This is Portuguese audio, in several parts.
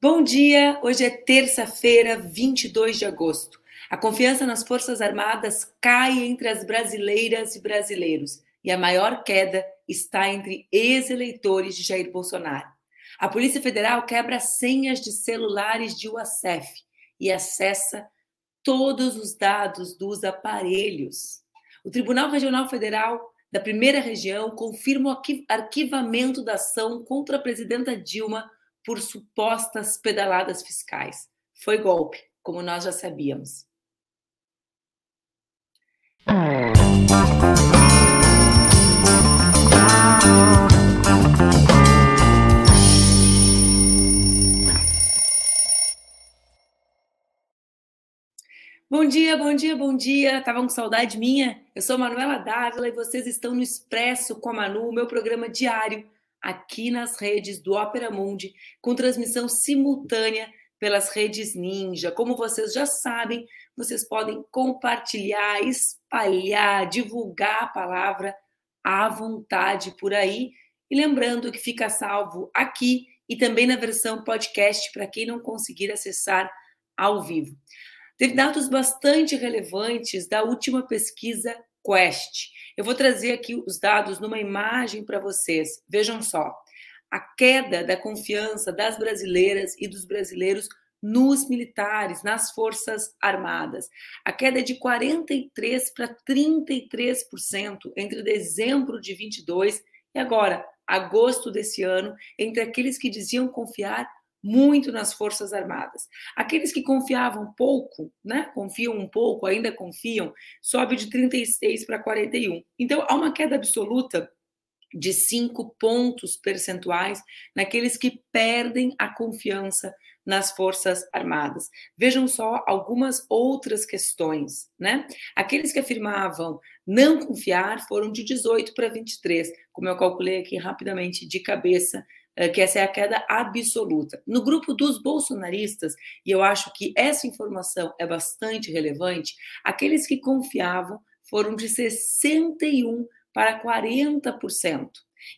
Bom dia! Hoje é terça-feira, 22 de agosto. A confiança nas Forças Armadas cai entre as brasileiras e brasileiros e a maior queda está entre ex-eleitores de Jair Bolsonaro. A Polícia Federal quebra senhas de celulares de UACF e acessa todos os dados dos aparelhos. O Tribunal Regional Federal da Primeira Região confirma o arquivamento da ação contra a presidenta Dilma por supostas pedaladas fiscais. Foi golpe, como nós já sabíamos. Bom dia, bom dia, bom dia. Estavam com saudade minha? Eu sou Manuela Dávila e vocês estão no Expresso com a Manu, meu programa diário aqui nas redes do Opera Mundi, com transmissão simultânea pelas redes Ninja. Como vocês já sabem, vocês podem compartilhar, espalhar, divulgar a palavra à vontade por aí. E lembrando que fica salvo aqui e também na versão podcast para quem não conseguir acessar ao vivo. Teve dados bastante relevantes da última pesquisa Quest. Eu vou trazer aqui os dados numa imagem para vocês. Vejam só. A queda da confiança das brasileiras e dos brasileiros nos militares, nas Forças Armadas. A queda é de 43 para 33% entre dezembro de 22 e agora, agosto desse ano, entre aqueles que diziam confiar muito nas Forças Armadas. Aqueles que confiavam pouco, né, confiam um pouco, ainda confiam, sobe de 36 para 41. Então, há uma queda absoluta de 5 pontos percentuais naqueles que perdem a confiança nas Forças Armadas. Vejam só algumas outras questões, né? Aqueles que afirmavam não confiar foram de 18 para 23, como eu calculei aqui rapidamente de cabeça que essa é a queda absoluta. No grupo dos bolsonaristas, e eu acho que essa informação é bastante relevante, aqueles que confiavam foram de 61 para 40%,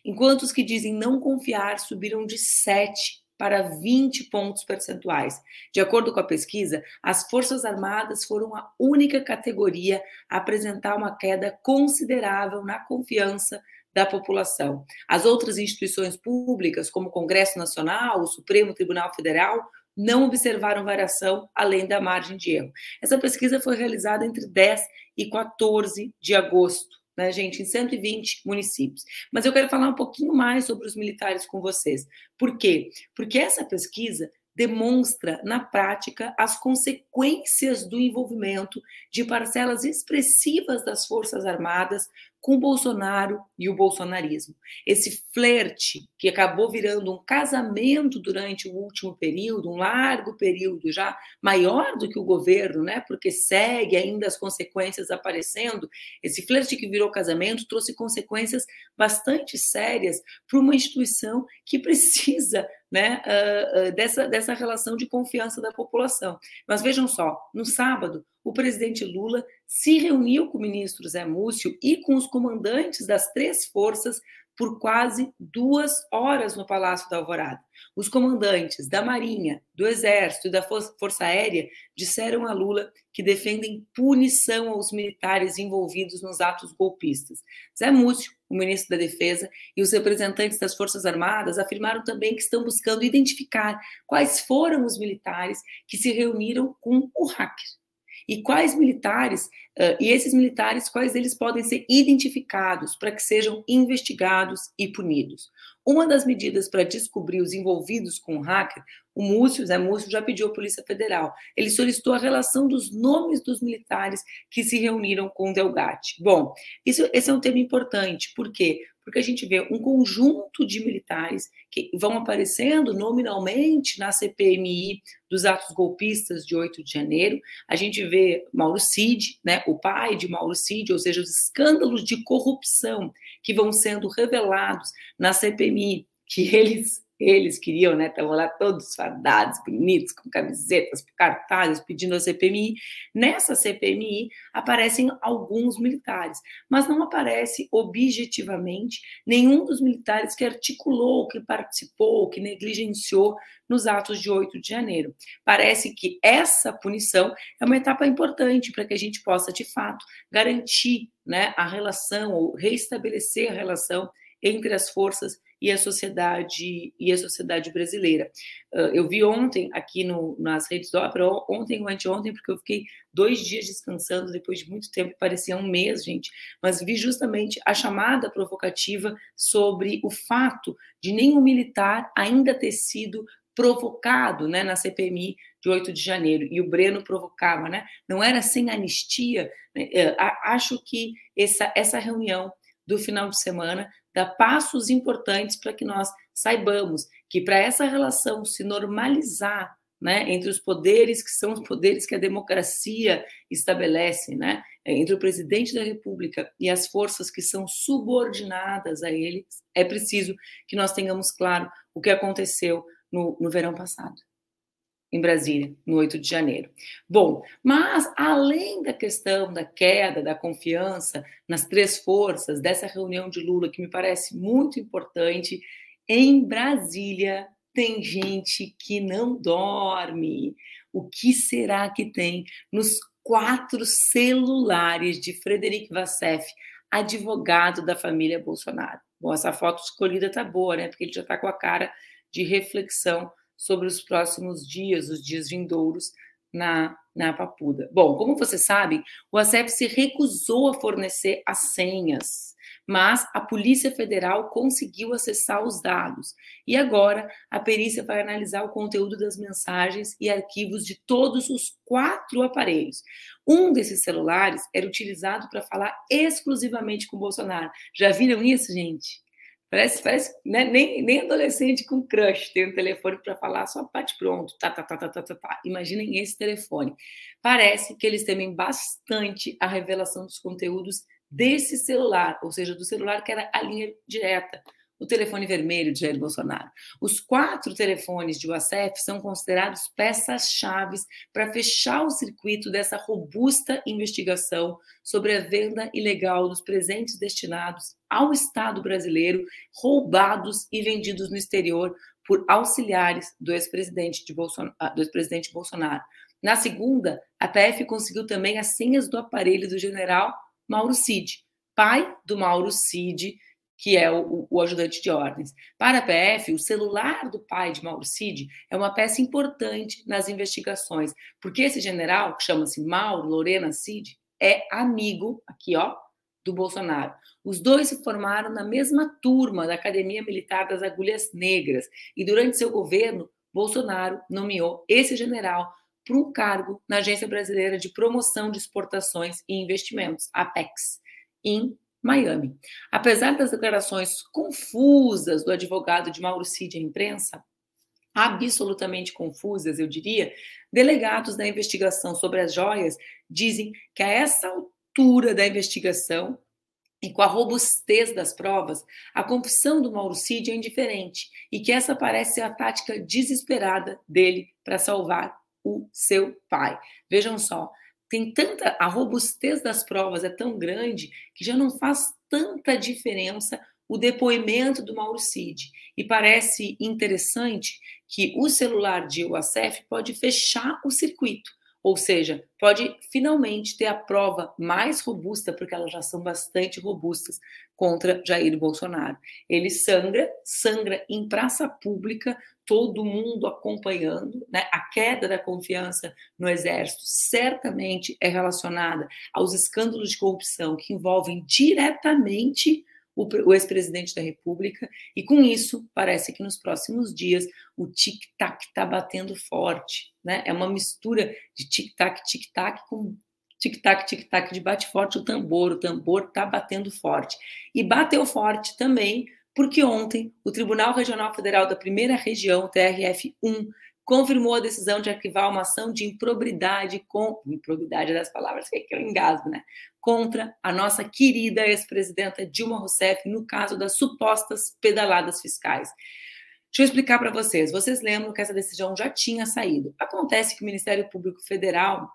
enquanto os que dizem não confiar subiram de 7 para 20 pontos percentuais. De acordo com a pesquisa, as Forças Armadas foram a única categoria a apresentar uma queda considerável na confiança da população. As outras instituições públicas, como o Congresso Nacional, o Supremo Tribunal Federal, não observaram variação além da margem de erro. Essa pesquisa foi realizada entre 10 e 14 de agosto, né, gente, em 120 municípios. Mas eu quero falar um pouquinho mais sobre os militares com vocês. Por quê? Porque essa pesquisa demonstra na prática as consequências do envolvimento de parcelas expressivas das Forças Armadas com Bolsonaro e o bolsonarismo. Esse flerte que acabou virando um casamento durante o último período, um largo período já maior do que o governo, né? Porque segue ainda as consequências aparecendo. Esse flerte que virou casamento trouxe consequências bastante sérias para uma instituição que precisa né, uh, uh, dessa, dessa relação de confiança da população. Mas vejam só, no sábado, o presidente Lula se reuniu com o ministro Zé Múcio e com os comandantes das três forças por quase duas horas no Palácio da Alvorada. Os comandantes da Marinha, do Exército e da Força Aérea disseram a Lula que defendem punição aos militares envolvidos nos atos golpistas. Zé Múcio, o ministro da Defesa, e os representantes das Forças Armadas afirmaram também que estão buscando identificar quais foram os militares que se reuniram com o hacker e quais militares, uh, e esses militares, quais deles podem ser identificados para que sejam investigados e punidos. Uma das medidas para descobrir os envolvidos com o hacker, o Múcio, Zé Múcio, já pediu à Polícia Federal. Ele solicitou a relação dos nomes dos militares que se reuniram com o Delgatti. Bom, isso, esse é um tema importante, por quê? Porque a gente vê um conjunto de militares que vão aparecendo nominalmente na CPMI dos atos golpistas de 8 de janeiro. A gente vê Mauro Cid, né, o pai de Mauro Cid, ou seja, os escândalos de corrupção que vão sendo revelados na CPMI, que eles eles queriam, né? Estavam lá todos fardados, bonitos, com camisetas, cartazes, pedindo a CPMI. Nessa CPMI aparecem alguns militares, mas não aparece objetivamente nenhum dos militares que articulou, que participou, que negligenciou nos atos de 8 de janeiro. Parece que essa punição é uma etapa importante para que a gente possa, de fato, garantir né, a relação ou restabelecer a relação entre as forças e a sociedade e a sociedade brasileira. Eu vi ontem aqui no, nas redes do Opera, ontem ou anteontem, porque eu fiquei dois dias descansando depois de muito tempo, parecia um mês, gente, mas vi justamente a chamada provocativa sobre o fato de nenhum militar ainda ter sido provocado né, na CPMI de 8 de janeiro, e o Breno provocava, né? Não era sem anistia. Né? Acho que essa, essa reunião do final de semana dá passos importantes para que nós saibamos que para essa relação se normalizar né, entre os poderes que são os poderes que a democracia estabelece, né, entre o presidente da República e as forças que são subordinadas a ele, é preciso que nós tenhamos claro o que aconteceu no, no verão passado em Brasília, no 8 de janeiro. Bom, mas além da questão da queda da confiança nas três forças, dessa reunião de Lula, que me parece muito importante, em Brasília tem gente que não dorme. O que será que tem nos quatro celulares de Frederic Vassef, advogado da família Bolsonaro? Bom, essa foto escolhida tá boa, né? Porque ele já tá com a cara de reflexão sobre os próximos dias, os dias vindouros na, na Papuda. Bom, como você sabe, o ACEP se recusou a fornecer as senhas, mas a Polícia Federal conseguiu acessar os dados. E agora a perícia vai analisar o conteúdo das mensagens e arquivos de todos os quatro aparelhos. Um desses celulares era utilizado para falar exclusivamente com Bolsonaro. Já viram isso, gente? Parece, parece né? nem, nem adolescente com crush tem um telefone para falar só bate pronto, tá, tá, tá, tá, tá, tá, tá. Imaginem esse telefone. Parece que eles temem bastante a revelação dos conteúdos desse celular, ou seja, do celular que era a linha direta o telefone vermelho de Jair Bolsonaro. Os quatro telefones de UACF são considerados peças-chave para fechar o circuito dessa robusta investigação sobre a venda ilegal dos presentes destinados ao Estado brasileiro, roubados e vendidos no exterior por auxiliares do ex-presidente Bolson... Ah, ex Bolsonaro. Na segunda, a PF conseguiu também as senhas do aparelho do general Mauro Cid, pai do Mauro Cid, que é o, o, ajudante de ordens. Para a PF, o celular do pai de Mauro Cid é uma peça importante nas investigações, porque esse general, que chama-se Mauro Lorena Cid, é amigo, aqui ó, do Bolsonaro. Os dois se formaram na mesma turma da Academia Militar das Agulhas Negras e durante seu governo, Bolsonaro nomeou esse general para um cargo na Agência Brasileira de Promoção de Exportações e Investimentos, APEX, em Miami. Apesar das declarações confusas do advogado de Mauro Cid à imprensa, absolutamente confusas, eu diria, delegados da investigação sobre as joias dizem que a essa altura da investigação e com a robustez das provas, a confissão do Mauro Cid é indiferente e que essa parece ser a tática desesperada dele para salvar o seu pai. Vejam só, tem tanta a robustez das provas é tão grande que já não faz tanta diferença o depoimento do Mauro Cid. E parece interessante que o celular de UACF pode fechar o circuito, ou seja, pode finalmente ter a prova mais robusta, porque elas já são bastante robustas, contra Jair Bolsonaro. Ele sangra, sangra em praça pública, todo mundo acompanhando, né? A queda da confiança no exército certamente é relacionada aos escândalos de corrupção que envolvem diretamente o, ex-presidente da República, e com isso, parece que nos próximos dias o tic-tac está batendo forte. Né? É uma mistura de tic-tac, tic-tac com tic-tac, tic-tac de bate forte o tambor, o tambor está batendo forte. E bateu forte também porque ontem o Tribunal Regional Federal da Primeira Região, TRF1, confirmou a decisão de arquivar uma ação de improbidade com improbidade das palavras que eu engasgo, né? Contra a nossa querida ex-presidenta Dilma Rousseff no caso das supostas pedaladas fiscais. Deixa eu explicar para vocês. Vocês lembram que essa decisão já tinha saído. Acontece que o Ministério Público Federal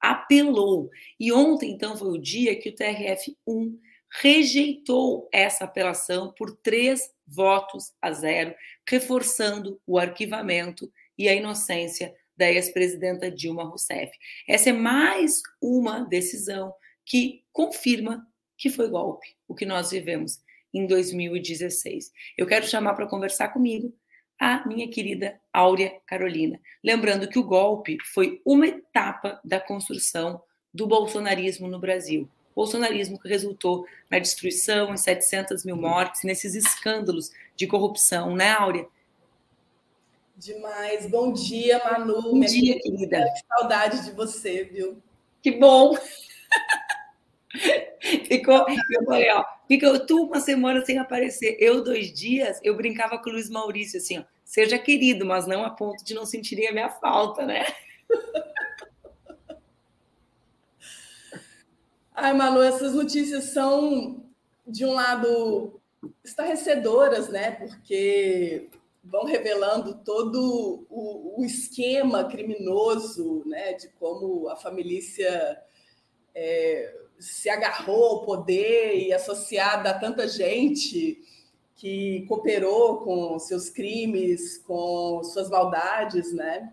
apelou. E ontem, então, foi o dia que o TRF1 rejeitou essa apelação por três votos a zero, reforçando o arquivamento e a inocência da ex-presidenta Dilma Rousseff. Essa é mais uma decisão que confirma que foi golpe, o que nós vivemos em 2016. Eu quero chamar para conversar comigo a minha querida Áurea Carolina. Lembrando que o golpe foi uma etapa da construção do bolsonarismo no Brasil. Bolsonarismo que resultou na destruição, em 700 mil mortes, nesses escândalos de corrupção, né, Áurea? Demais. Bom dia, Manu. Bom dia, querida. Que saudade de você, viu? Que bom. Ficou, eu falei, ó, fica tu uma semana sem aparecer, eu dois dias, eu brincava com o Luiz Maurício assim, ó, seja querido, mas não a ponto de não sentirem a minha falta, né? Ai, Manu, essas notícias são, de um lado, estarrecedoras, né? Porque vão revelando todo o, o esquema criminoso, né? De como a família é, se agarrou ao poder e associada a tanta gente que cooperou com seus crimes, com suas maldades, né?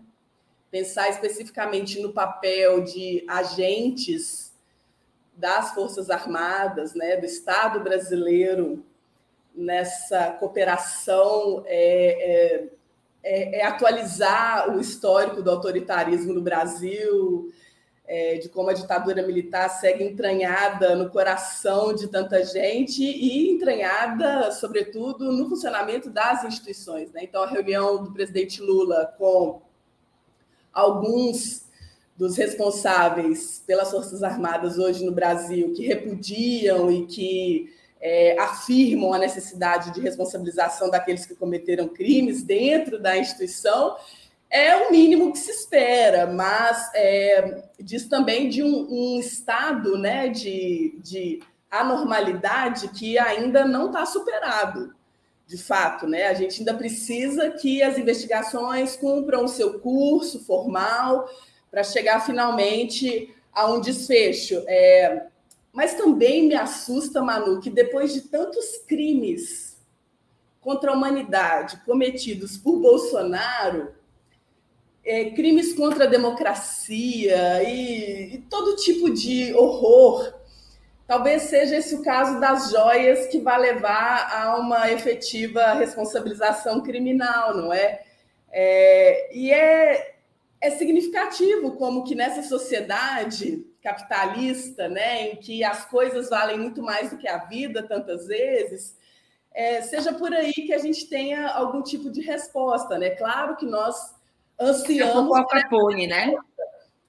Pensar especificamente no papel de agentes das Forças Armadas, né, do Estado brasileiro nessa cooperação é, é, é, é atualizar o histórico do autoritarismo no Brasil, é, de como a ditadura militar segue entranhada no coração de tanta gente e entranhada, sobretudo, no funcionamento das instituições. Né? Então, a reunião do presidente Lula com alguns dos responsáveis pelas Forças Armadas hoje no Brasil, que repudiam e que é, afirmam a necessidade de responsabilização daqueles que cometeram crimes dentro da instituição, é o mínimo que se espera, mas é, diz também de um, um estado né, de, de anormalidade que ainda não está superado, de fato. Né? A gente ainda precisa que as investigações cumpram o seu curso formal para chegar finalmente a um desfecho. É, mas também me assusta, Manu, que depois de tantos crimes contra a humanidade cometidos por Bolsonaro, é, crimes contra a democracia e, e todo tipo de horror. Talvez seja esse o caso das joias que vai levar a uma efetiva responsabilização criminal, não é? é e é, é significativo como que nessa sociedade capitalista, né, em que as coisas valem muito mais do que a vida tantas vezes, é, seja por aí que a gente tenha algum tipo de resposta, né? Claro que nós ansiamos. É Capone, né?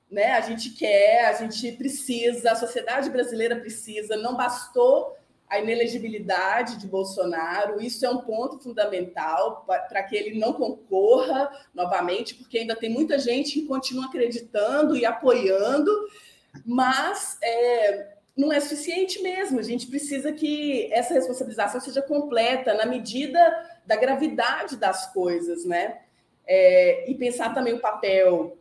né? A gente quer, a gente precisa, a sociedade brasileira precisa, não bastou a inelegibilidade de Bolsonaro, isso é um ponto fundamental para que ele não concorra novamente, porque ainda tem muita gente que continua acreditando e apoiando, mas é, não é suficiente mesmo. A gente precisa que essa responsabilização seja completa na medida da gravidade das coisas, né? é, e pensar também o papel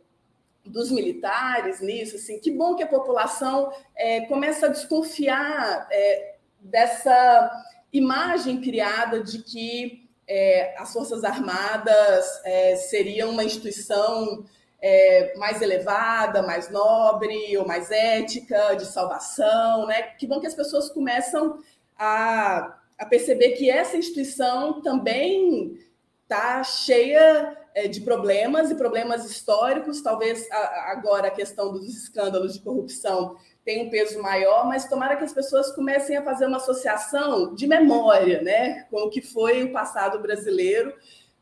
dos militares nisso, assim, que bom que a população é, começa a desconfiar é, dessa imagem criada de que é, as Forças Armadas é, seriam uma instituição é, mais elevada, mais nobre ou mais ética, de salvação, né? Que bom que as pessoas começam a, a perceber que essa instituição também está cheia é, de problemas e problemas históricos. Talvez agora a questão dos escândalos de corrupção tenha um peso maior, mas tomara que as pessoas comecem a fazer uma associação de memória né, com o que foi o passado brasileiro,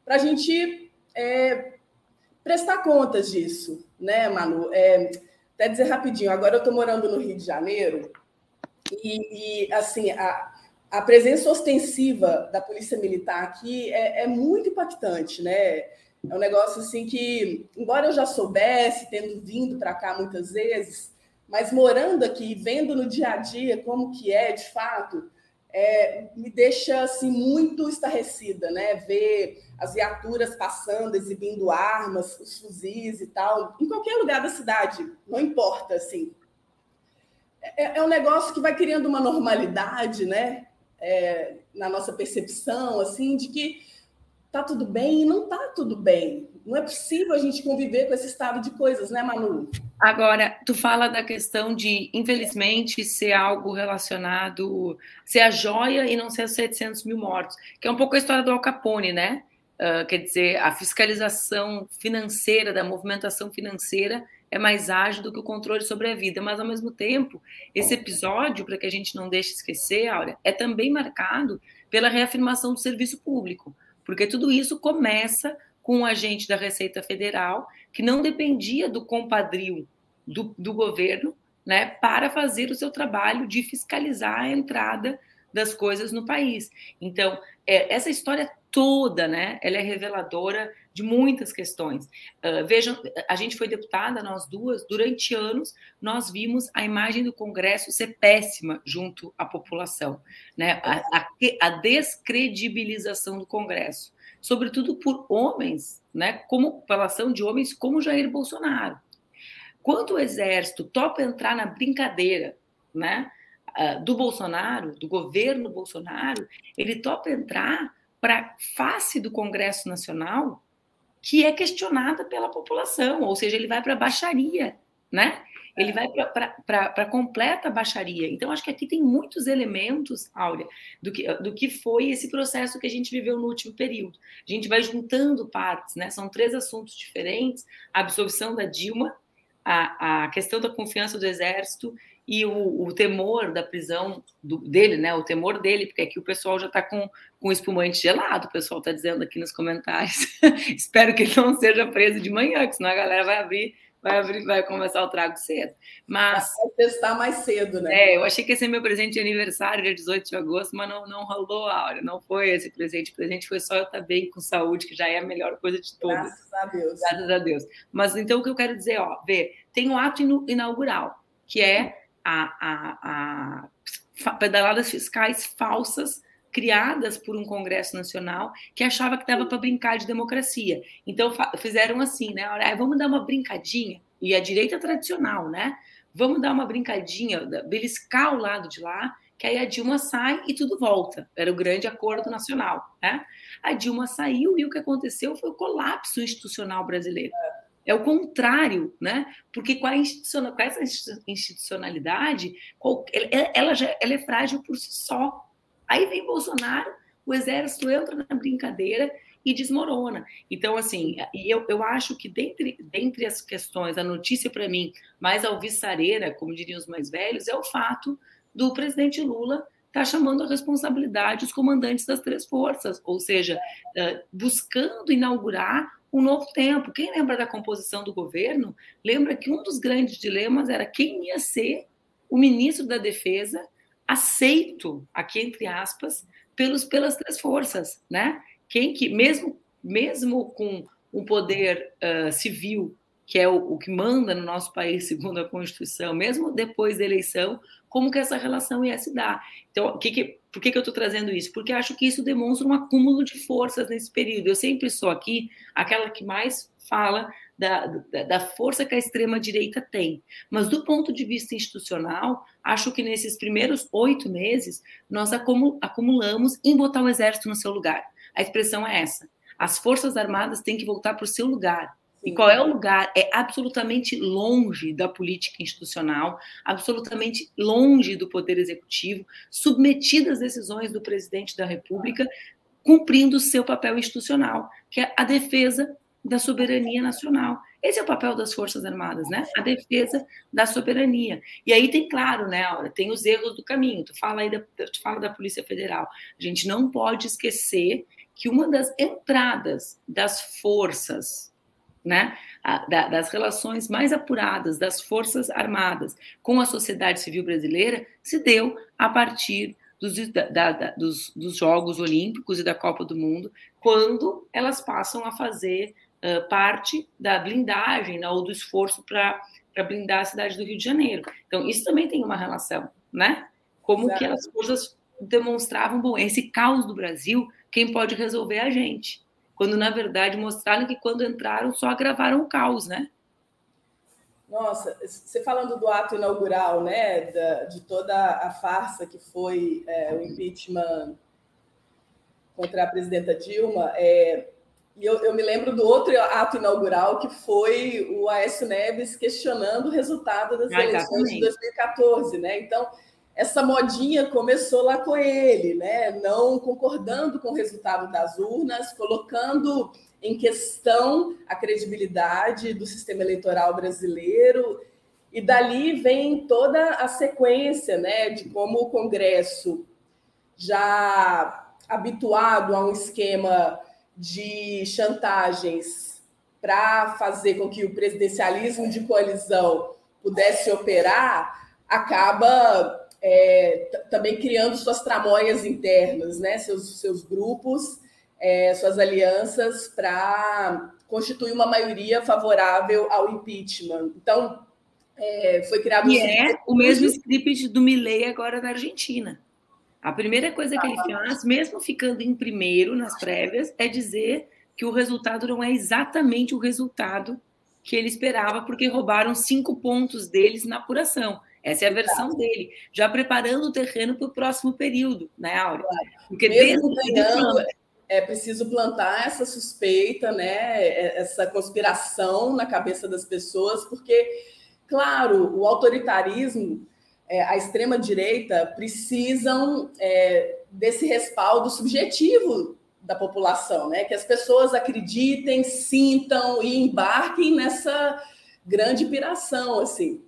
para a gente é, prestar contas disso, né, Manu? É, até dizer rapidinho, agora eu estou morando no Rio de Janeiro e, e assim, a, a presença ostensiva da polícia militar aqui é, é, muito impactante, né? É um negócio assim que, embora eu já soubesse, tendo vindo para cá muitas vezes, mas morando aqui, vendo no dia a dia como que é de fato, é, me deixa assim muito estarrecida, né? Ver as viaturas passando, exibindo armas, os fuzis e tal, em qualquer lugar da cidade, não importa, assim. É, é um negócio que vai criando uma normalidade, né? É, na nossa percepção, assim, de que tá tudo bem e não tá tudo bem. Não é possível a gente conviver com esse estado de coisas, né, Manu? Agora, tu fala da questão de, infelizmente, ser algo relacionado, ser a joia e não ser os 700 mil mortos, que é um pouco a história do Al Capone, né? Uh, quer dizer, a fiscalização financeira, da movimentação financeira, é mais ágil do que o controle sobre a vida. Mas, ao mesmo tempo, esse episódio, para que a gente não deixe esquecer, Áurea, é também marcado pela reafirmação do serviço público, porque tudo isso começa com um agente da Receita Federal que não dependia do compadrio do, do governo né, para fazer o seu trabalho de fiscalizar a entrada das coisas no país. Então, é, essa história toda, né, ela é reveladora de muitas questões. Uh, vejam, a gente foi deputada, nós duas, durante anos, nós vimos a imagem do Congresso ser péssima junto à população, né, a, a, a descredibilização do Congresso sobretudo por homens, né, como pela ação de homens como Jair Bolsonaro. Quando o exército topa entrar na brincadeira, né, do Bolsonaro, do governo Bolsonaro, ele topa entrar para face do Congresso Nacional, que é questionada pela população, ou seja, ele vai para a baixaria, né? ele vai para a completa baixaria. Então, acho que aqui tem muitos elementos, Áurea, do que, do que foi esse processo que a gente viveu no último período. A gente vai juntando partes, né? São três assuntos diferentes: a absolvição da Dilma, a, a questão da confiança do Exército e o, o temor da prisão do, dele, né? O temor dele, porque aqui o pessoal já está com, com espumante gelado, o pessoal está dizendo aqui nos comentários. Espero que ele não seja preso de manhã, que senão a galera vai abrir vai, abrir, vai começar o trago cedo. Mas. Vai testar mais cedo, né? É, eu achei que ia ser meu presente de aniversário, dia 18 de agosto, mas não, não rolou a hora, não foi esse presente. O presente foi só eu estar bem com saúde, que já é a melhor coisa de todas. Graças a Deus. Graças a Deus. Mas então o que eu quero dizer, ó, vê, tem um ato inaugural, que é a, a, a pedaladas fiscais falsas criadas por um Congresso Nacional que achava que dava para brincar de democracia. Então fizeram assim, né? Olha, vamos dar uma brincadinha. E a direita tradicional, né? Vamos dar uma brincadinha, beliscar o lado de lá, que aí a Dilma sai e tudo volta. Era o grande acordo nacional, né? A Dilma saiu e o que aconteceu foi o colapso institucional brasileiro. É o contrário, né? Porque com, a institucional, com essa institucionalidade, ela, já, ela é frágil por si só. Aí vem Bolsonaro, o exército entra na brincadeira e desmorona. Então, assim, eu, eu acho que dentre, dentre as questões, a notícia para mim mais alvissareira, como diriam os mais velhos, é o fato do presidente Lula estar tá chamando a responsabilidade os comandantes das três forças, ou seja, buscando inaugurar um novo tempo. Quem lembra da composição do governo, lembra que um dos grandes dilemas era quem ia ser o ministro da Defesa aceito, aqui entre aspas, pelos, pelas três forças, né? Quem que, mesmo, mesmo com um poder uh, civil, que é o, o, que manda no nosso país, segundo a Constituição, mesmo depois da eleição, como que essa relação ia se dar? Então, que que, por que, que eu estou trazendo isso? Porque acho que isso demonstra um acúmulo de forças nesse período. Eu sempre sou aqui aquela que mais fala da, da, da força que a extrema-direita tem. Mas, do ponto de vista institucional, acho que nesses primeiros oito meses, nós acumulamos em botar o exército no seu lugar. A expressão é essa. As Forças Armadas têm que voltar para o seu lugar. E qual é o lugar? É absolutamente longe da política institucional, absolutamente longe do poder executivo, submetido às decisões do presidente da República, cumprindo o seu papel institucional, que é a defesa da soberania nacional. Esse é o papel das Forças Armadas, né? A defesa da soberania. E aí tem, claro, né, tem os erros do caminho. Tu fala aí da, tu fala da Polícia Federal. A gente não pode esquecer que uma das entradas das forças, né, das relações mais apuradas das Forças Armadas com a sociedade civil brasileira se deu a partir dos, da, da, dos, dos Jogos Olímpicos e da Copa do Mundo, quando elas passam a fazer uh, parte da blindagem né, ou do esforço para blindar a cidade do Rio de Janeiro. Então, isso também tem uma relação, né? Como Exato. que as forças demonstravam, bom, esse caos do Brasil, quem pode resolver é a gente. Quando, na verdade, mostraram que quando entraram só agravaram o caos, né? Nossa, você falando do ato inaugural, né, da, de toda a farsa que foi é, o impeachment contra a presidenta Dilma, é, eu, eu, me lembro do outro ato inaugural, que foi o Aécio Neves questionando o resultado das ah, eleições de 2014, né? Então, essa modinha começou lá com ele, né? Não concordando com o resultado das urnas, colocando em questão a credibilidade do sistema eleitoral brasileiro. E dali vem toda a sequência, né, de como o Congresso já habituado a um esquema de chantagens para fazer com que o presidencialismo de coalizão pudesse operar, acaba é, também criando suas tramóias internas, né? seus, seus grupos, é, suas alianças para constituir uma maioria favorável ao impeachment. Então, é, foi criado... E um é o mesmo script do Milley agora na Argentina. A primeira coisa que ele faz, mesmo ficando em primeiro nas prévias, é dizer que o resultado não é exatamente o resultado que ele esperava, porque roubaram cinco pontos deles na apuração. Essa é a versão dele, já preparando o terreno para o próximo período, né, Áurea? Porque Mesmo ganhando, é preciso plantar essa suspeita, né, é, essa conspiração na cabeça das pessoas, porque, claro, o autoritarismo é, a extrema-direita precisam é, desse respaldo subjetivo da população, né? que as pessoas acreditem, sintam e embarquem nessa grande piração. Assim.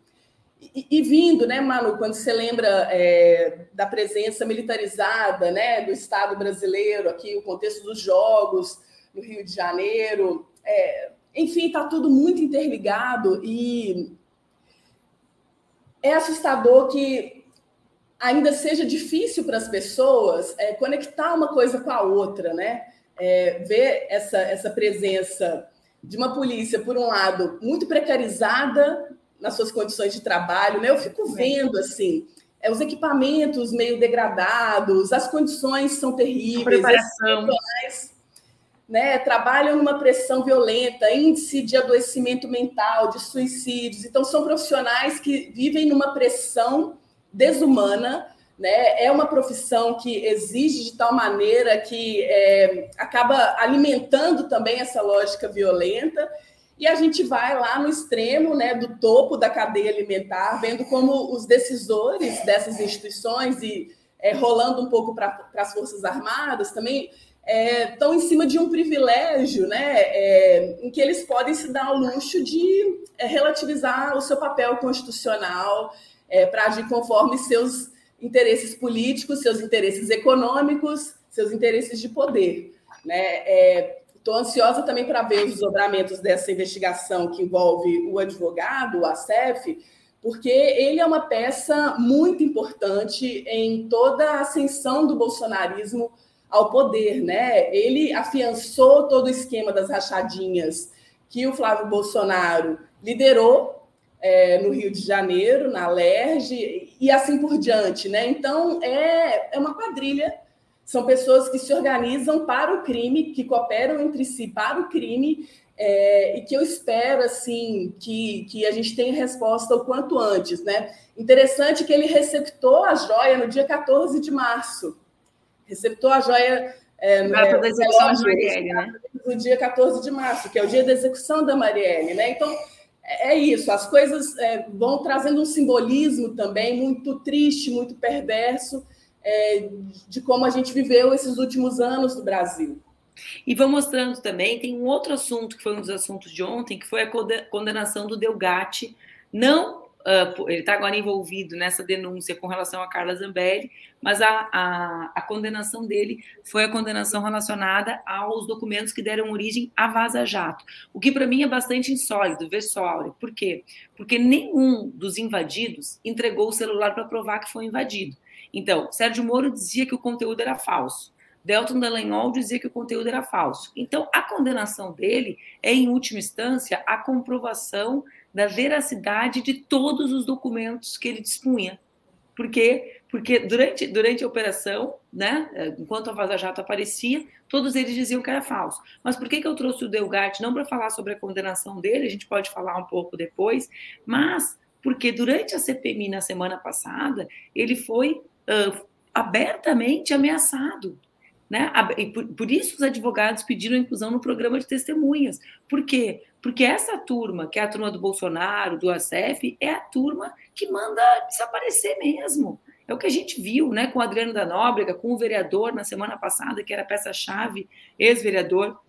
E, e vindo, né, Manu, quando você lembra é, da presença militarizada né, do Estado brasileiro, aqui o contexto dos Jogos no Rio de Janeiro, é, enfim, está tudo muito interligado e é assustador que ainda seja difícil para as pessoas é, conectar uma coisa com a outra, né? É, ver essa, essa presença de uma polícia, por um lado, muito precarizada nas suas condições de trabalho, né? Eu fico vendo assim. É, os equipamentos meio degradados, as condições são terríveis, a preparação né, trabalham numa pressão violenta, índice de adoecimento mental, de suicídios. Então, são profissionais que vivem numa pressão desumana. Né? É uma profissão que exige de tal maneira que é, acaba alimentando também essa lógica violenta. E a gente vai lá no extremo né, do topo da cadeia alimentar, vendo como os decisores dessas instituições e é, rolando um pouco para as Forças Armadas também estão é, em cima de um privilégio, né, é, em que eles podem se dar ao luxo de é, relativizar o seu papel constitucional é, para agir conforme seus interesses políticos, seus interesses econômicos, seus interesses de poder. Estou né? ansiosa também para ver os desdobramentos dessa investigação que envolve o advogado, o ACEF, porque ele é uma peça muito importante em toda a ascensão do bolsonarismo ao poder, né? Ele afiançou todo o esquema das rachadinhas que o Flávio Bolsonaro liderou é, no Rio de Janeiro, na LERJ, e assim por diante, né? Então, é, é uma quadrilha, são pessoas que se organizam para o crime, que cooperam entre si para o crime, é, e que eu espero, assim, que, que a gente tenha resposta o quanto antes, né? Interessante que ele receptou a joia no dia 14 de março, receptou a joia é, Data é, da execução Marielle, né? No dia 14 de março, que é o dia da execução da Marielle, né? Então, é, é isso, as coisas é, vão trazendo um simbolismo também muito triste, muito perverso, é, de como a gente viveu esses últimos anos no Brasil. E vão mostrando também, tem um outro assunto que foi um dos assuntos de ontem, que foi a condenação do Delgatti, não Uh, ele está agora envolvido nessa denúncia com relação a Carla Zambelli, mas a, a, a, condenação dele foi a condenação relacionada aos documentos que deram origem à Vaza Jato, o que para mim é bastante insólito, ver só, por quê? Porque nenhum dos invadidos entregou o celular para provar que foi invadido. Então, Sérgio Moro dizia que o conteúdo era falso. Delton Dallagnol dizia que o conteúdo era falso. Então, a condenação dele é, em última instância, a comprovação da veracidade de todos os documentos que ele dispunha. Porque porque durante, durante a operação, né, enquanto a Vaza Jato aparecia, todos eles diziam que era falso. Mas por que, que eu trouxe o Delgatti? Não para falar sobre a condenação dele, a gente pode falar um pouco depois, mas porque durante a CPMI na semana passada, ele foi uh, abertamente ameaçado. Né? E por, por, isso os advogados pediram a inclusão no programa de testemunhas. Por quê? Porque essa turma, que é a turma do Bolsonaro, do ACF, é a turma que manda desaparecer mesmo. É o que a gente viu né, com o Adriano da Nóbrega, com o vereador na semana passada, que era peça-chave, ex-vereador,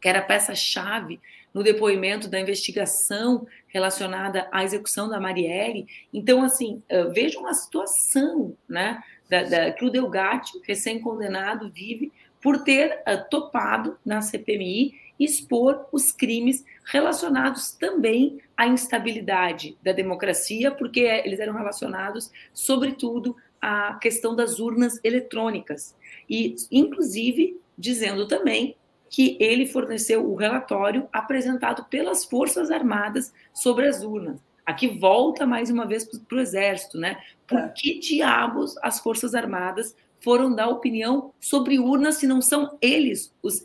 que era peça-chave no depoimento da investigação relacionada à execução da Marielle. Então, assim, veja uma situação né, da, da, que o Delgatti, recém-condenado, vive por ter uh, topado na CPMI expor os crimes relacionados também à instabilidade da democracia, porque eles eram relacionados, sobretudo, à questão das urnas eletrônicas. E, inclusive, dizendo também que ele forneceu o relatório apresentado pelas Forças Armadas sobre as urnas. Aqui volta mais uma vez para o Exército, né? Por é. que diabos as Forças Armadas foram dar opinião sobre urnas se não são eles os,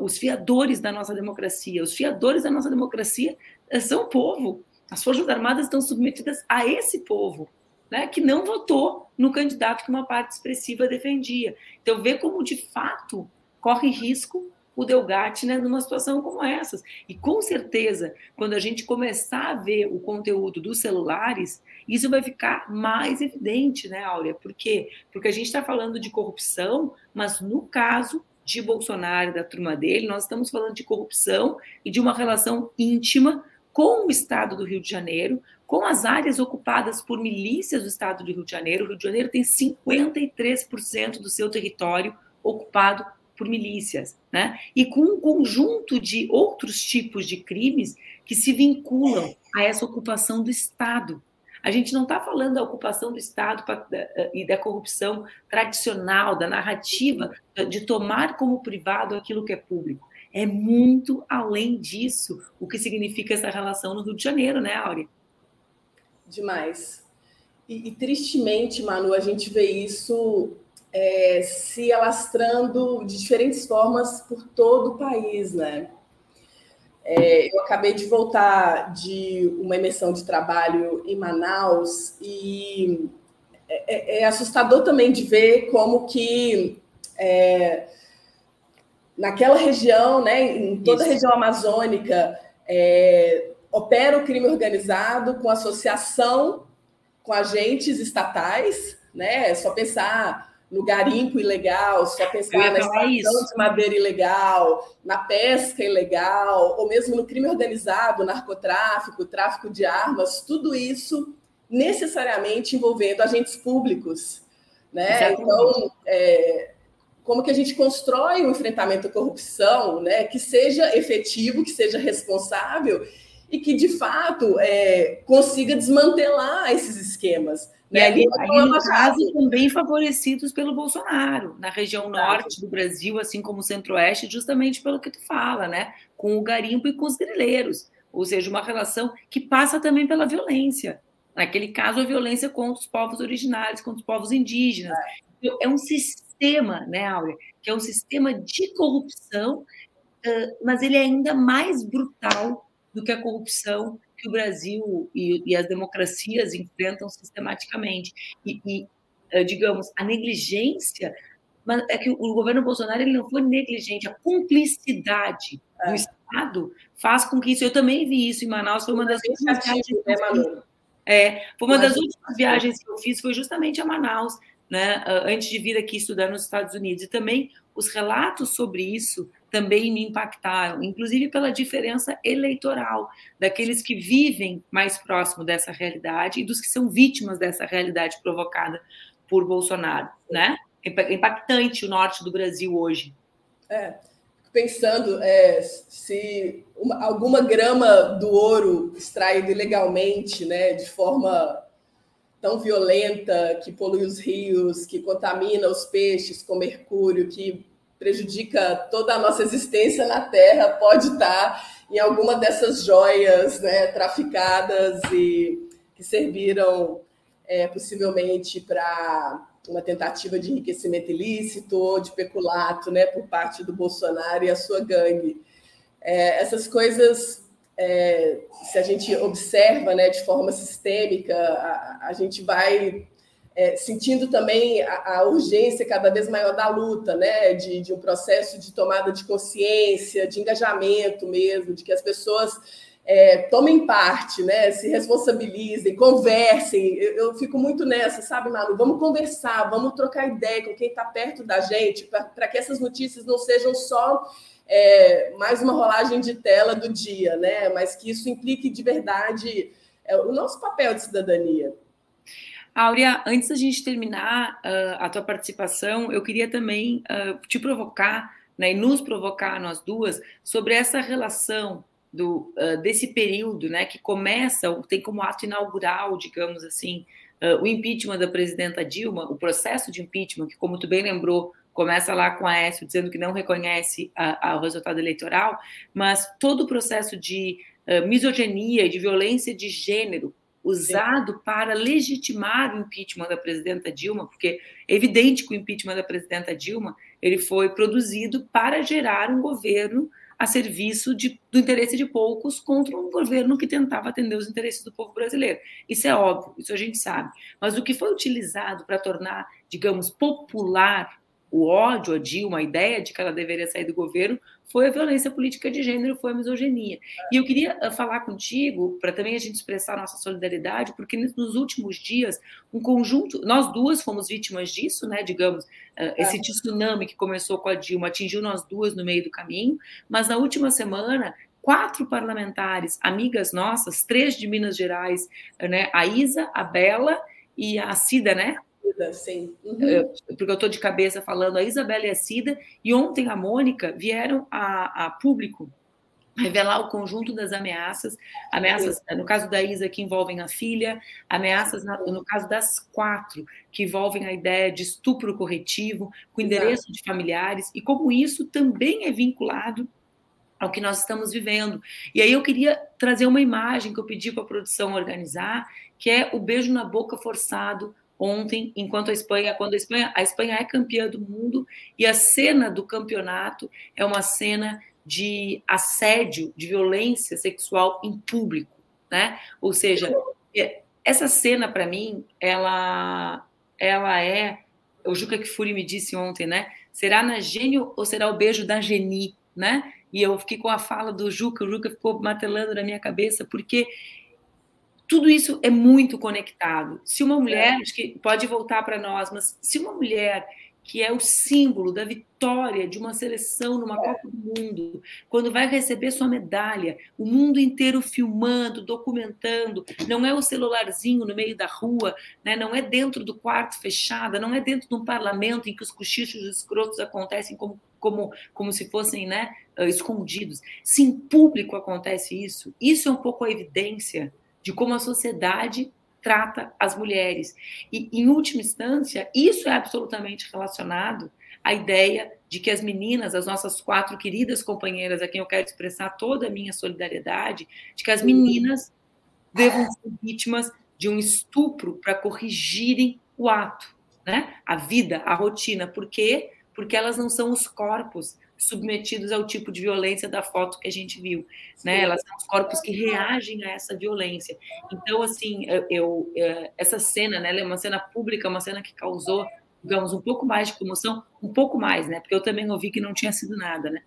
os fiadores da nossa democracia? Os fiadores da nossa democracia eh, são o povo. As Forças Armadas estão submetidas a esse povo. Né, que não votou no candidato que uma parte expressiva defendia. Então, vê como, de fato, corre risco o Delgatti né, numa situação como essas. E com certeza, quando a gente começar a ver o conteúdo dos celulares, isso vai ficar mais evidente, né, Áurea? Por quê? Porque a gente está falando de corrupção, mas no caso de Bolsonaro e da turma dele, nós estamos falando de corrupção e de uma relação íntima com o Estado do Rio de Janeiro, com as áreas ocupadas por milícias do Estado do Rio de Janeiro. O Rio de Janeiro tem 53% do seu território ocupado por milícias, né? E com um conjunto de outros tipos de crimes que se vinculam a essa ocupação do Estado. A gente não está falando da ocupação do Estado e da corrupção tradicional, da narrativa de tomar como privado aquilo que é público. É muito além disso o que significa essa relação no Rio de Janeiro, né, Áurea? Demais. E, e tristemente, Manu, a gente vê isso é, se alastrando de diferentes formas por todo o país, né? É, eu acabei de voltar de uma emissão de trabalho em Manaus e é, é, é assustador também de ver como que é, naquela região, né, em toda Isso. a região amazônica, é, opera o crime organizado com associação com agentes estatais, né? É só pensar no garimpo ilegal, só pensar na extração de madeira ilegal, na pesca ilegal, ou mesmo no crime organizado, narcotráfico, tráfico de armas, tudo isso necessariamente envolvendo agentes públicos. Né? Então, é, como que a gente constrói um enfrentamento à corrupção né, que seja efetivo, que seja responsável e que, de fato, é, consiga desmantelar esses esquemas. Né? E ali, ali no caso, também favorecidos pelo Bolsonaro, na região norte do Brasil, assim como o centro-oeste, justamente pelo que tu fala, né? Com o garimpo e com os grileiros. Ou seja, uma relação que passa também pela violência. Naquele caso, a violência contra os povos originários, contra os povos indígenas. É, é um sistema, né, Áurea? Que é um sistema de corrupção, mas ele é ainda mais brutal do que a corrupção que o Brasil e, e as democracias enfrentam sistematicamente. E, e, eh, digamos, a negligência, mas é que o governo Bolsonaro ele não foi negligente, a cumplicidade é. do Estado faz com que isso. Eu também vi isso em Manaus, foi uma das últimas viagens que eu fiz. É, foi uma das últimas viagens que eu fiz, foi justamente a Manaus, né, antes de vir aqui estudar nos Estados Unidos. E também os relatos sobre isso também me impactaram, inclusive pela diferença eleitoral daqueles que vivem mais próximo dessa realidade e dos que são vítimas dessa realidade provocada por Bolsonaro, né? Impactante o norte do Brasil hoje. É, pensando é, se uma, alguma grama do ouro extraído ilegalmente, né, de forma tão violenta, que polui os rios, que contamina os peixes com mercúrio, que prejudica toda a nossa existência na Terra pode estar em alguma dessas joias né, traficadas e que serviram é, possivelmente para uma tentativa de enriquecimento ilícito ou de peculato né, por parte do Bolsonaro e a sua gangue. É, essas coisas, é, se a gente observa né, de forma sistêmica, a, a gente vai é, sentindo também a, a, urgência cada vez maior da luta, né, de, de um processo de tomada de consciência, de engajamento mesmo, de que as pessoas é, tomem parte, né? Se responsabilizem, conversem. Eu, eu, fico muito nessa, sabe, Manu? Vamos conversar, vamos trocar ideia com quem está perto da gente, para que essas notícias não sejam só é, mais uma rolagem de tela do dia, né? Mas que isso implique de verdade é, o nosso papel de cidadania. Áurea, antes da gente terminar uh, a tua participação, eu queria também uh, te provocar, né, e nos provocar, nós duas, sobre essa relação do, uh, desse período, né, que começa, tem como ato inaugural, digamos assim, o impeachment da presidenta Dilma, o processo de impeachment, que, como tu bem lembrou, começa lá com a Aécio dizendo que não reconhece o resultado eleitoral, mas todo o processo de misoginia e de violência de gênero usado Sim. para legitimar o impeachment da presidenta Dilma, porque é evidente que o impeachment da presidenta Dilma ele foi produzido para gerar um governo a serviço de, do interesse de poucos contra um governo que tentava atender os interesses do povo brasileiro. Isso é óbvio, isso a gente sabe. Mas o que foi utilizado para tornar, digamos, popular o ódio a Dilma, a ideia de que ela deveria sair do governo, foi a violência política de gênero, foi a misoginia. E eu queria ah, falar contigo, para também a gente expressar nossa solidariedade, porque nos últimos dias, um conjunto, nós duas fomos vítimas disso, né, digamos, ah, esse tsunami que começou com a Dilma atingiu nós duas no meio do caminho, mas na última semana, quatro parlamentares, amigas nossas, três de Minas Gerais, né, a Isa, a Bela e a Cida, né, sim. Uhum. Porque eu estou de cabeça falando a Isabela e a Cida, e ontem a Mônica vieram a, a público revelar o conjunto das ameaças, ameaças, no caso da Isa, que envolvem a filha, ameaças no caso das quatro, que envolvem a ideia de estupro corretivo, com endereço Exato. de familiares, e como isso também é vinculado ao que nós estamos vivendo. E aí eu queria trazer uma imagem que eu pedi para a produção organizar, que é o beijo na boca forçado ontem, enquanto a Espanha, quando a Espanha, a Espanha é campeã do mundo e a cena do campeonato é uma cena de assédio, de violência sexual em público, né? Ou seja, é, essa cena para mim, ela, ela é, o Juca Kfouri me disse ontem, né? Será na gênio ou será o beijo da Geni, né? E eu fiquei com a fala do Juca, o Juca ficou matelando na minha cabeça, porque tudo isso é muito conectado. Se uma mulher, acho que pode voltar para nós, mas se uma mulher que é o símbolo da vitória de uma seleção numa Copa do Mundo, quando vai receber sua medalha, o mundo inteiro filmando, documentando, não é o celularzinho no meio da rua, né? não é dentro do quarto fechado, não é dentro de um parlamento em que os cochichos escrotos acontecem como, como, como se fossem né, escondidos. Se em público acontece isso, isso é um pouco a evidência de como a sociedade trata as mulheres. E, em última instância, isso é absolutamente relacionado à ideia de que as meninas, as nossas quatro queridas companheiras, a quem eu quero expressar toda a minha solidariedade, de que as meninas devam ser vítimas de um estupro para corrigirem o ato, né? A vida, a rotina. Por quê? Porque elas não são os corpos submetidos ao tipo de violência da foto que a gente viu, né? Elas são os corpos que reagem a essa violência. Então, assim, eu, eu é, essa cena, né? Ela é uma cena pública, uma cena que causou, digamos, um pouco mais de comoção, um pouco mais, né? Porque eu também ouvi que não tinha sido nada, né?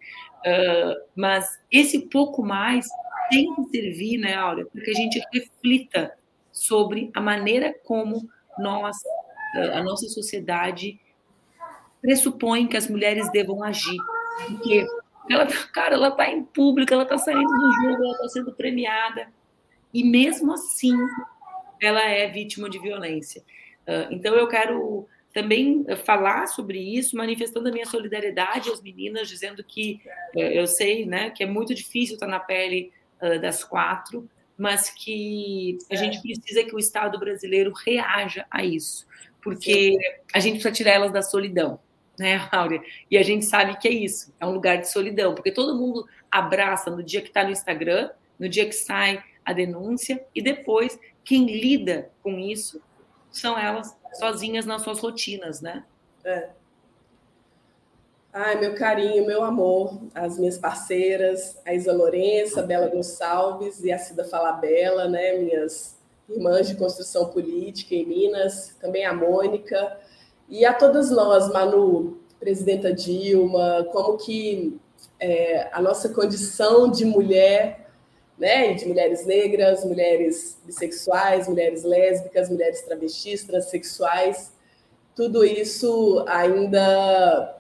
Uh, mas esse pouco mais tem que servir, né, Áurea, para que a gente reflita sobre a maneira como nós, a nossa sociedade pressupõe que as mulheres devam agir porque ela, tá, cara, ela está em público, ela está saindo do jogo, ela está sendo premiada. E mesmo assim, ela é vítima de violência. Uh, então, eu quero também falar sobre isso, manifestando a minha solidariedade às meninas, dizendo que uh, eu sei né, que é muito difícil estar na pele uh, das quatro, mas que a gente precisa que o Estado brasileiro reaja a isso, porque a gente precisa tirar elas da solidão né, Áurea? E a gente sabe que é isso, é um lugar de solidão, porque todo mundo abraça no dia que está no Instagram, no dia que sai a denúncia, e depois quem lida com isso são elas sozinhas nas suas rotinas, né? É. Ai, meu carinho, meu amor, as minhas parceiras, a Isa Lourença, a Bela Gonçalves e a Cida Falabella, né, minhas irmãs de construção política em Minas, também a Mônica, e a todas nós, Manu, presidenta Dilma, como que é, a nossa condição de mulher, né, de mulheres negras, mulheres bissexuais, mulheres lésbicas, mulheres travestis, transexuais, tudo isso ainda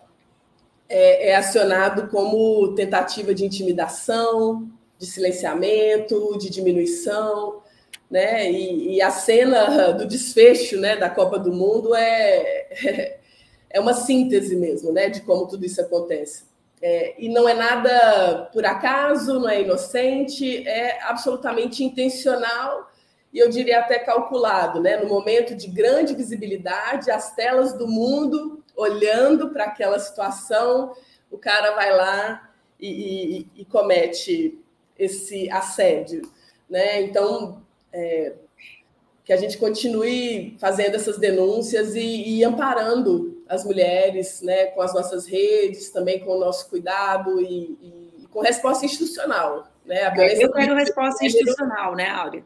é, é acionado como tentativa de intimidação, de silenciamento, de diminuição, né? E, e, a cena do desfecho, né, da Copa do Mundo é, é uma síntese mesmo, né, de como tudo isso acontece. É, e não é nada por acaso, não é inocente, é absolutamente intencional e eu diria até calculado, né? No momento de grande visibilidade, as telas do mundo olhando para aquela situação, o cara vai lá e, e, e comete esse assédio, né? Então, é, que a gente continue fazendo essas denúncias e, e, amparando as mulheres, né, com as nossas redes, também com o nosso cuidado e, e com resposta institucional, né? Eu quero resposta institucional, né, Áurea?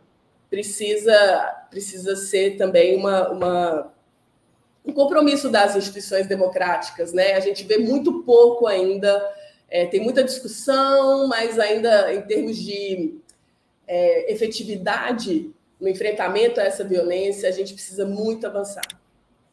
Precisa, precisa ser também uma, uma um compromisso das instituições democráticas, né? A gente vê muito pouco ainda, é, tem muita discussão, mas ainda em termos de é, efetividade no enfrentamento a essa violência, a gente precisa muito avançar.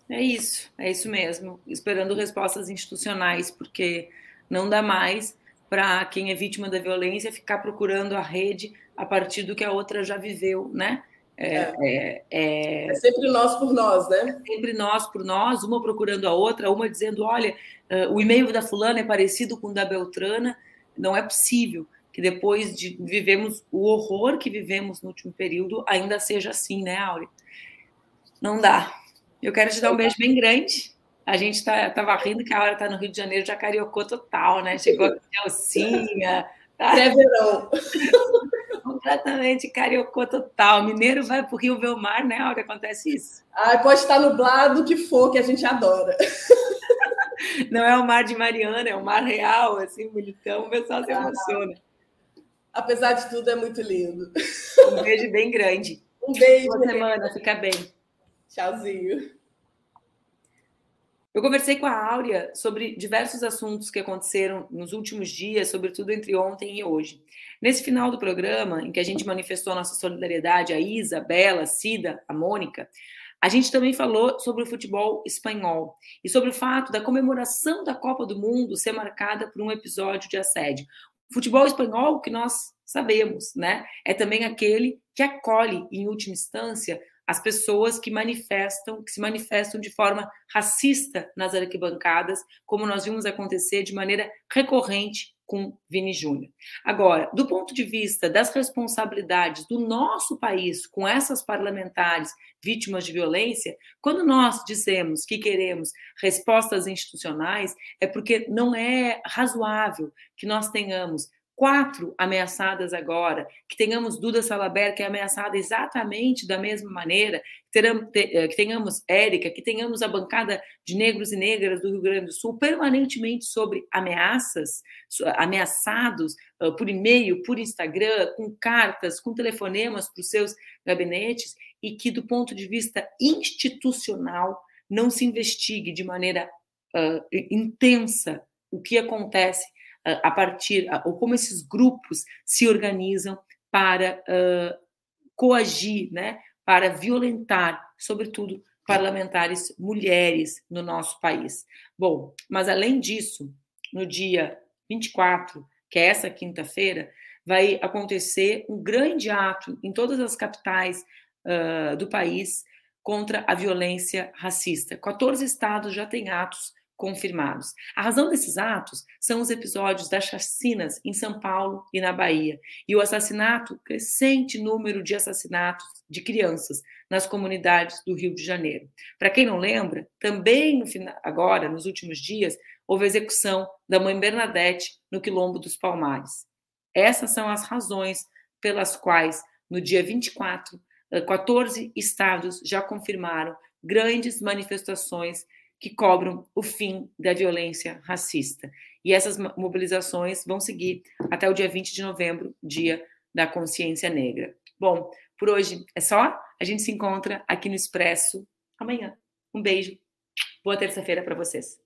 É isso, é isso mesmo. Esperando respostas institucionais, porque não dá mais para quem é vítima da violência ficar procurando a rede a partir do que a outra já viveu, né? É, é. é, é, é, sempre nós por nós, né? Sempre nós por nós, uma procurando a outra, uma dizendo: olha, uh, o e-mail da fulana é parecido com o da Beltrana. Não é possível que depois de vivemos o horror que vivemos no último período, ainda seja assim, né, Áurea? Não dá. Eu quero te dar um beijo bem grande. A gente estava tá, rindo que a hora está no Rio de Janeiro, já cariocou total, né? Chegou a calcinha. Tá? Pré-verão. Completamente cariocô total. Mineiro vai para o Rio ver o mar, né, Áurea? Acontece isso. Ah, pode estar nublado, o que for, que a gente adora. Não é o mar de Mariana, é o mar real, assim, bonitão. O pessoal se ah, emociona. Apesar de tudo, é muito lindo. Um beijo bem grande. Um beijo. Boa semana, fica bem. Tchauzinho. Eu conversei com a Áurea sobre diversos assuntos que aconteceram nos últimos dias, sobretudo entre ontem e hoje. Nesse final do programa, em que a gente manifestou nossa solidariedade a Isa, Bela, Cida, a Mônica, a gente também falou sobre o futebol espanhol e sobre o fato da comemoração da Copa do Mundo ser marcada por um episódio de assédio. Futebol espanhol, que nós sabemos, né, é também aquele que acolhe, em última instância, as pessoas que manifestam, que se manifestam de forma racista nas arquibancadas, como nós vimos acontecer de maneira recorrente com Vini Júnior. Agora, do ponto de vista das responsabilidades do nosso país com essas parlamentares vítimas de violência, quando nós dizemos que queremos respostas institucionais, é porque não é razoável que nós tenhamos quatro ameaçadas agora, que tenhamos Duda Salaber, que é ameaçada exatamente da mesma maneira, eh, que tenhamos Érica, que tenhamos a bancada de negros e negras do Rio Grande do Sul permanentemente sobre ameaças, ameaçados por e-mail, por Instagram, com cartas, com telefonemas para os seus gabinetes, e que, do ponto de vista institucional, não se investigue de maneira uh, intensa o que acontece a partir, ou como esses grupos se organizam para uh, coagir, né, para violentar, sobretudo, parlamentares mulheres no nosso país. Bom, mas além disso, no dia 24, que é essa quinta-feira, vai acontecer um grande ato em todas as capitais uh, do país contra a violência racista. 14 estados já têm atos confirmados. A razão desses atos são os episódios das chacinas em São Paulo e na Bahia e o assassinato, crescente número de assassinatos de crianças nas comunidades do Rio de Janeiro. Para quem não lembra, também no final, agora, nos últimos dias, houve a execução da mãe Bernadette no Quilombo dos Palmares. Essas são as razões pelas quais, no dia 24, 14 estados já confirmaram grandes manifestações que cobram o fim da violência racista. E essas mobilizações vão seguir até o dia 20 de novembro, dia da consciência negra. Bom, por hoje é só. A gente se encontra aqui no Expresso amanhã. Um beijo. Boa terça-feira para vocês.